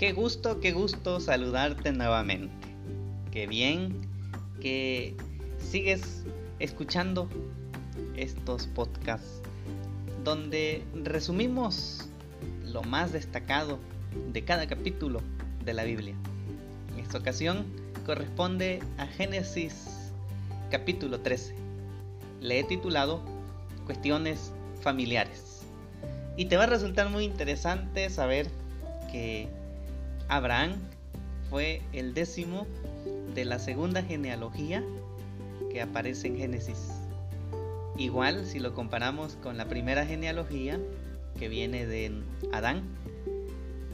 Qué gusto, qué gusto saludarte nuevamente. Qué bien que sigues escuchando estos podcasts donde resumimos lo más destacado de cada capítulo de la Biblia. En esta ocasión corresponde a Génesis capítulo 13. Le he titulado Cuestiones familiares. Y te va a resultar muy interesante saber que Abraham fue el décimo de la segunda genealogía que aparece en Génesis. Igual si lo comparamos con la primera genealogía que viene de Adán,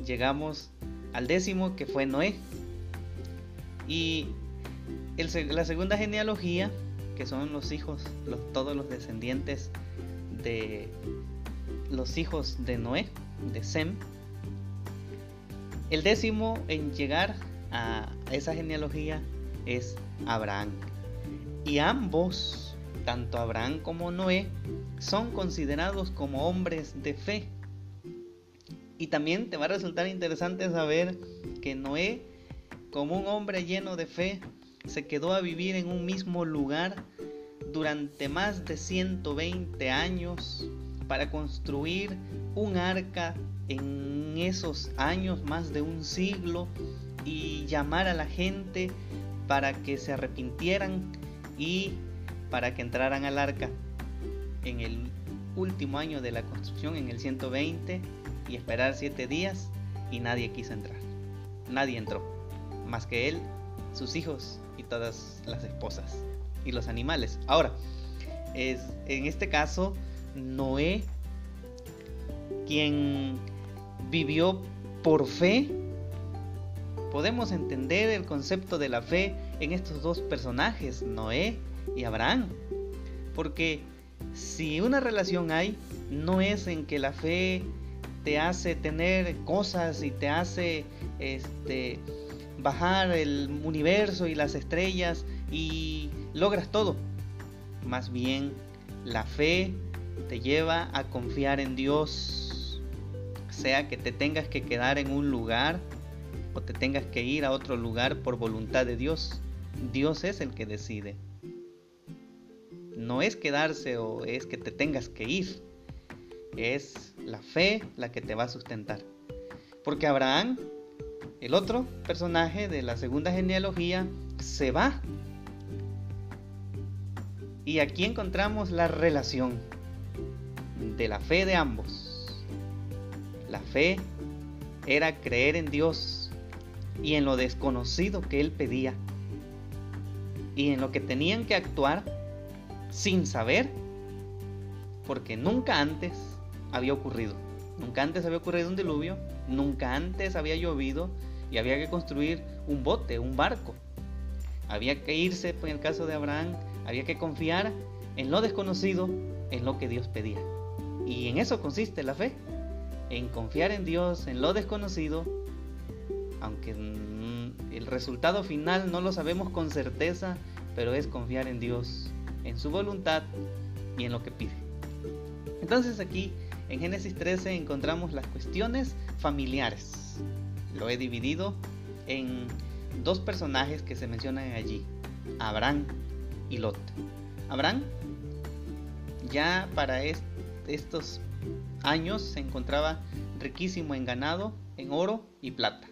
llegamos al décimo que fue Noé. Y la segunda genealogía, que son los hijos, todos los descendientes de los hijos de Noé, de Sem, el décimo en llegar a esa genealogía es Abraham. Y ambos, tanto Abraham como Noé, son considerados como hombres de fe. Y también te va a resultar interesante saber que Noé, como un hombre lleno de fe, se quedó a vivir en un mismo lugar durante más de 120 años para construir un arca en esos años, más de un siglo, y llamar a la gente para que se arrepintieran y para que entraran al arca en el último año de la construcción, en el 120, y esperar siete días y nadie quiso entrar. Nadie entró, más que él, sus hijos y todas las esposas y los animales. Ahora, es, en este caso, Noé, quien vivió por fe, podemos entender el concepto de la fe en estos dos personajes, Noé y Abraham. Porque si una relación hay, no es en que la fe te hace tener cosas y te hace este, bajar el universo y las estrellas y logras todo. Más bien, la fe te lleva a confiar en Dios sea que te tengas que quedar en un lugar o te tengas que ir a otro lugar por voluntad de Dios. Dios es el que decide. No es quedarse o es que te tengas que ir. Es la fe la que te va a sustentar. Porque Abraham, el otro personaje de la segunda genealogía, se va. Y aquí encontramos la relación de la fe de ambos la fe era creer en Dios y en lo desconocido que Él pedía y en lo que tenían que actuar sin saber porque nunca antes había ocurrido. Nunca antes había ocurrido un diluvio, nunca antes había llovido y había que construir un bote, un barco. Había que irse, en el caso de Abraham, había que confiar en lo desconocido, en lo que Dios pedía. Y en eso consiste la fe en confiar en Dios, en lo desconocido, aunque mm, el resultado final no lo sabemos con certeza, pero es confiar en Dios, en su voluntad y en lo que pide. Entonces aquí en Génesis 13 encontramos las cuestiones familiares. Lo he dividido en dos personajes que se mencionan allí, Abraham y Lot. Abraham ya para estos años se encontraba riquísimo en ganado, en oro y plata.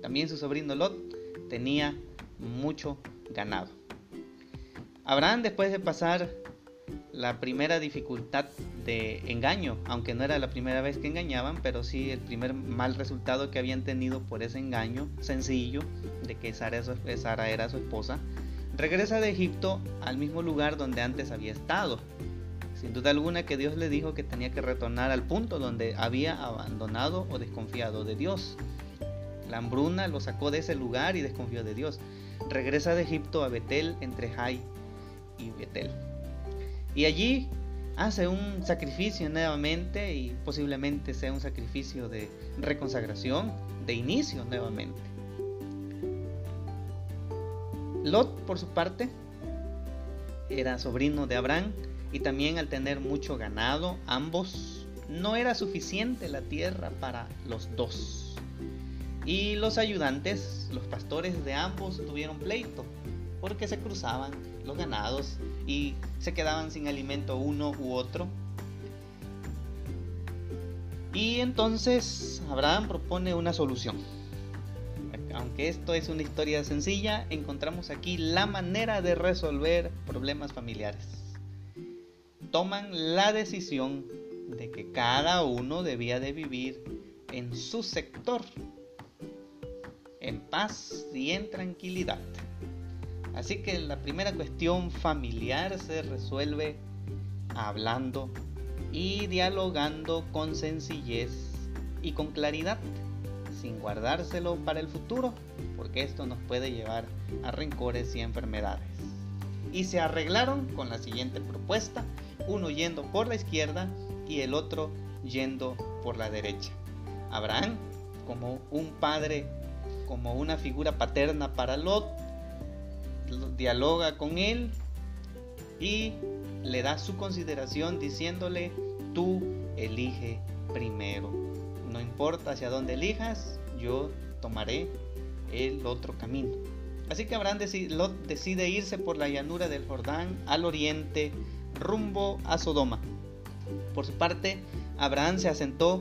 También su sobrino Lot tenía mucho ganado. Abraham después de pasar la primera dificultad de engaño, aunque no era la primera vez que engañaban, pero sí el primer mal resultado que habían tenido por ese engaño sencillo de que Sara era su esposa, regresa de Egipto al mismo lugar donde antes había estado, sin duda alguna que Dios le dijo que tenía que retornar al punto donde había abandonado o desconfiado de Dios. La hambruna lo sacó de ese lugar y desconfió de Dios. Regresa de Egipto a Betel entre Jai y Betel. Y allí hace un sacrificio nuevamente y posiblemente sea un sacrificio de reconsagración, de inicio nuevamente. Lot, por su parte, era sobrino de Abraham y también al tener mucho ganado, ambos, no era suficiente la tierra para los dos. Y los ayudantes, los pastores de ambos tuvieron pleito porque se cruzaban los ganados y se quedaban sin alimento uno u otro. Y entonces Abraham propone una solución. Aunque esto es una historia sencilla, encontramos aquí la manera de resolver problemas familiares. Toman la decisión de que cada uno debía de vivir en su sector, en paz y en tranquilidad. Así que la primera cuestión familiar se resuelve hablando y dialogando con sencillez y con claridad, sin guardárselo para el futuro, porque esto nos puede llevar a rencores y enfermedades. Y se arreglaron con la siguiente propuesta, uno yendo por la izquierda y el otro yendo por la derecha. Abraham, como un padre, como una figura paterna para Lot, dialoga con él y le da su consideración diciéndole, tú elige primero. No importa hacia dónde elijas, yo tomaré el otro camino. Así que Abraham decide, Lot decide irse por la llanura del Jordán al oriente, rumbo a Sodoma. Por su parte, Abraham se asentó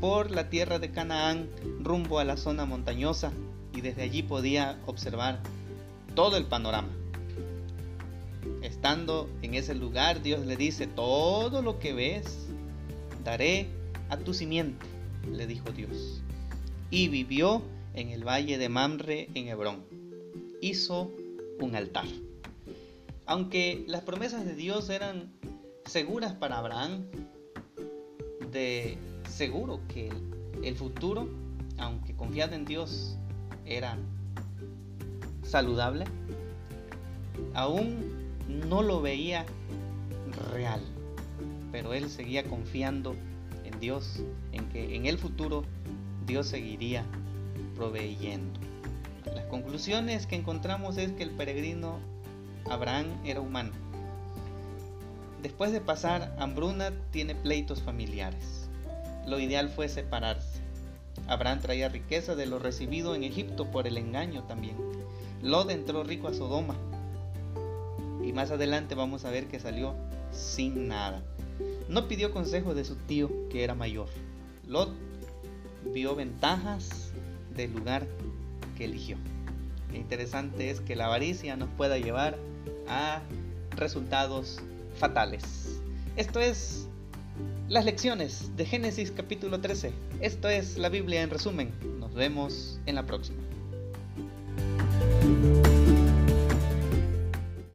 por la tierra de Canaán rumbo a la zona montañosa y desde allí podía observar todo el panorama. Estando en ese lugar, Dios le dice, todo lo que ves, daré a tu simiente, le dijo Dios. Y vivió en el valle de Mamre, en Hebrón. Hizo un altar. Aunque las promesas de Dios eran seguras para Abraham, de seguro que el futuro, aunque confiado en Dios, era saludable, aún no lo veía real, pero él seguía confiando en Dios, en que en el futuro Dios seguiría proveyendo. Las conclusiones que encontramos es que el peregrino Abraham era humano. Después de pasar hambruna tiene pleitos familiares. Lo ideal fue separarse. Abraham traía riqueza de lo recibido en Egipto por el engaño también. Lot entró rico a Sodoma. Y más adelante vamos a ver que salió sin nada. No pidió consejo de su tío que era mayor. Lot vio ventajas del lugar que eligió. Lo interesante es que la avaricia nos pueda llevar a resultados fatales. Esto es las lecciones de Génesis capítulo 13. Esto es la Biblia en resumen. Nos vemos en la próxima.